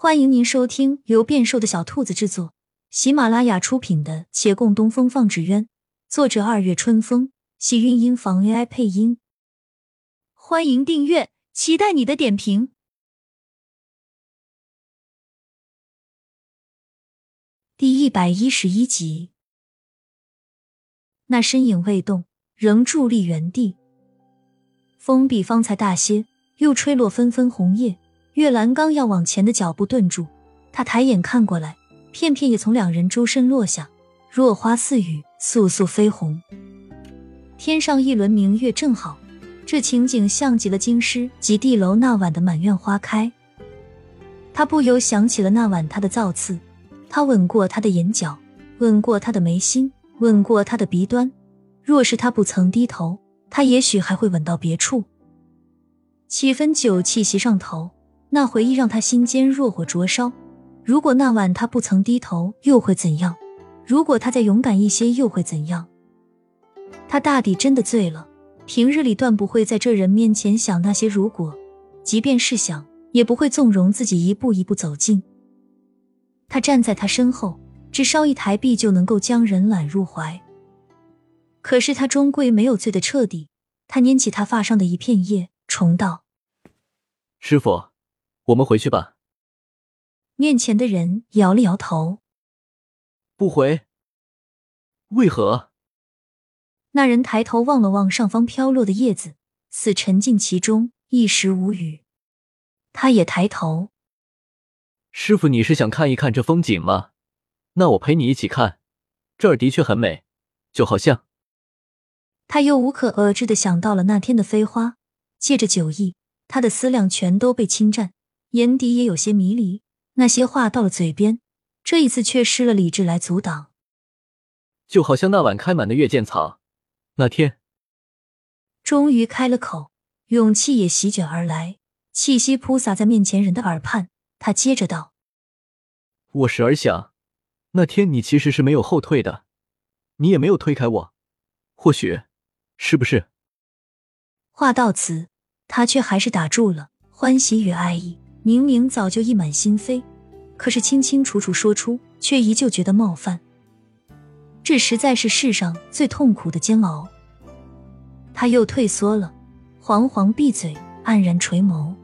欢迎您收听由变瘦的小兔子制作、喜马拉雅出品的《且共东风放纸鸢》，作者二月春风，喜韵音房 AI 配音。欢迎订阅，期待你的点评。第一百一十一集，那身影未动，仍伫立原地。风比方才大些，又吹落纷纷红叶。月兰刚要往前的脚步顿住，他抬眼看过来，片片也从两人周身落下，落花似雨，簌簌飞红。天上一轮明月正好，这情景像极了京师及地楼那晚的满院花开。他不由想起了那晚他的造次，他吻过他的眼角，吻过他的眉心，吻过他的鼻端。若是他不曾低头，他也许还会吻到别处。七分酒气袭上头。那回忆让他心间若火灼烧。如果那晚他不曾低头，又会怎样？如果他再勇敢一些，又会怎样？他大抵真的醉了。平日里断不会在这人面前想那些如果，即便是想，也不会纵容自己一步一步走近。他站在他身后，只烧一台臂就能够将人揽入怀。可是他终归没有醉得彻底。他拈起他发上的一片叶，重道：“师傅。”我们回去吧。面前的人摇了摇头，不回。为何？那人抬头望了望上方飘落的叶子，似沉浸其中，一时无语。他也抬头。师傅，你是想看一看这风景吗？那我陪你一起看。这儿的确很美，就好像……他又无可遏制的想到了那天的飞花，借着酒意，他的思量全都被侵占。眼底也有些迷离，那些话到了嘴边，这一次却失了理智来阻挡。就好像那晚开满的月见草，那天，终于开了口，勇气也席卷而来，气息扑洒在面前人的耳畔。他接着道：“我时而想，那天你其实是没有后退的，你也没有推开我，或许，是不是？”话到此，他却还是打住了，欢喜与爱意。明明早就溢满心扉，可是清清楚楚说出，却依旧觉得冒犯。这实在是世上最痛苦的煎熬。他又退缩了，惶惶闭嘴，黯然垂眸。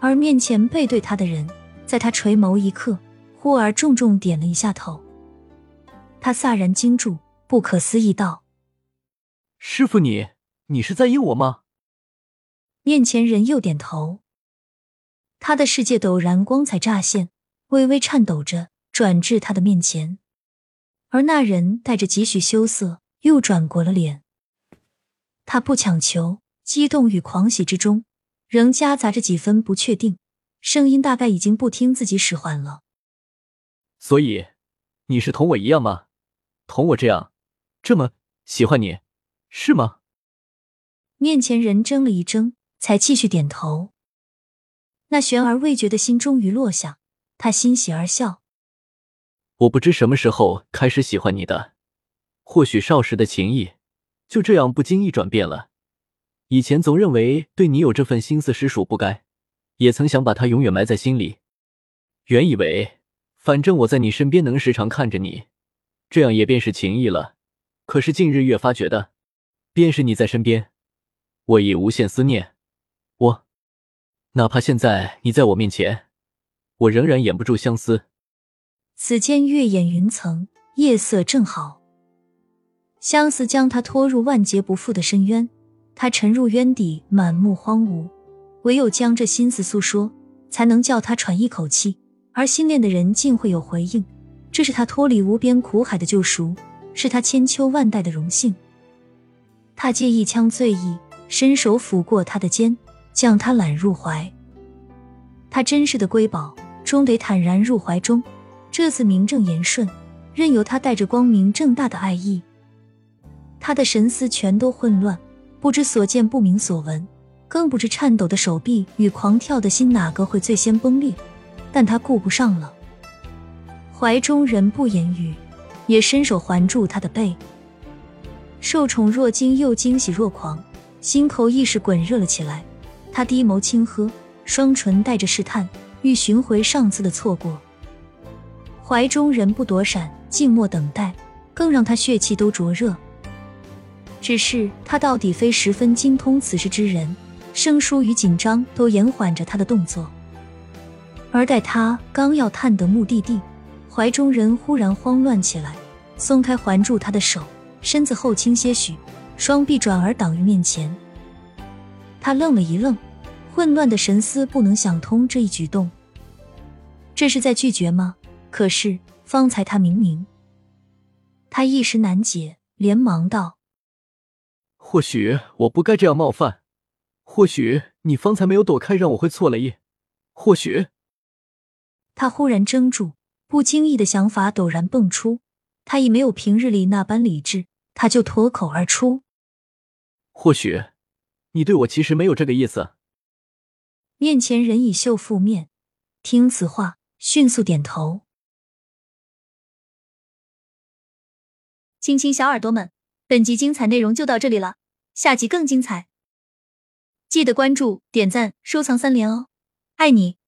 而面前背对他的人，在他垂眸一刻，忽而重重点了一下头。他飒然惊住，不可思议道：“师傅，你你是在应我吗？”面前人又点头。他的世界陡然光彩乍现，微微颤抖着转至他的面前，而那人带着几许羞涩，又转过了脸。他不强求，激动与狂喜之中，仍夹杂着几分不确定，声音大概已经不听自己使唤了。所以，你是同我一样吗？同我这样，这么喜欢你，是吗？面前人怔了一怔，才继续点头。那悬而未决的心终于落下，他欣喜而笑。我不知什么时候开始喜欢你的，或许少时的情谊就这样不经意转变了。以前总认为对你有这份心思实属不该，也曾想把它永远埋在心里。原以为反正我在你身边能时常看着你，这样也便是情谊了。可是近日越发觉得，便是你在身边，我已无限思念。哪怕现在你在我面前，我仍然掩不住相思。此间月掩云层，夜色正好，相思将他拖入万劫不复的深渊。他沉入渊底，满目荒芜，唯有将这心思诉说，才能叫他喘一口气。而心恋的人竟会有回应，这是他脱离无边苦海的救赎，是他千秋万代的荣幸。他借一腔醉意，伸手抚过他的肩。将他揽入怀，他真是的瑰宝终得坦然入怀中。这次名正言顺，任由他带着光明正大的爱意。他的神思全都混乱，不知所见，不明所闻，更不知颤抖的手臂与狂跳的心哪个会最先崩裂。但他顾不上了，怀中人不言语，也伸手环住他的背。受宠若惊，又惊喜若狂，心口一时滚热了起来。他低眸轻喝，双唇带着试探，欲寻回上次的错过。怀中人不躲闪，静默等待，更让他血气都灼热。只是他到底非十分精通此事之人，生疏与紧张都延缓着他的动作。而待他刚要探得目的地，怀中人忽然慌乱起来，松开环住他的手，身子后倾些许，双臂转而挡于面前。他愣了一愣，混乱的神思不能想通这一举动，这是在拒绝吗？可是方才他明明……他一时难解，连忙道。或许我不该这样冒犯，或许你方才没有躲开，让我会错了意。或许，他忽然怔住，不经意的想法陡然蹦出，他已没有平日里那般理智，他就脱口而出：“或许，你对我其实没有这个意思。”面前人已绣覆面，听此话，迅速点头。亲亲小耳朵们，本集精彩内容就到这里了。下集更精彩，记得关注、点赞、收藏三连哦，爱你！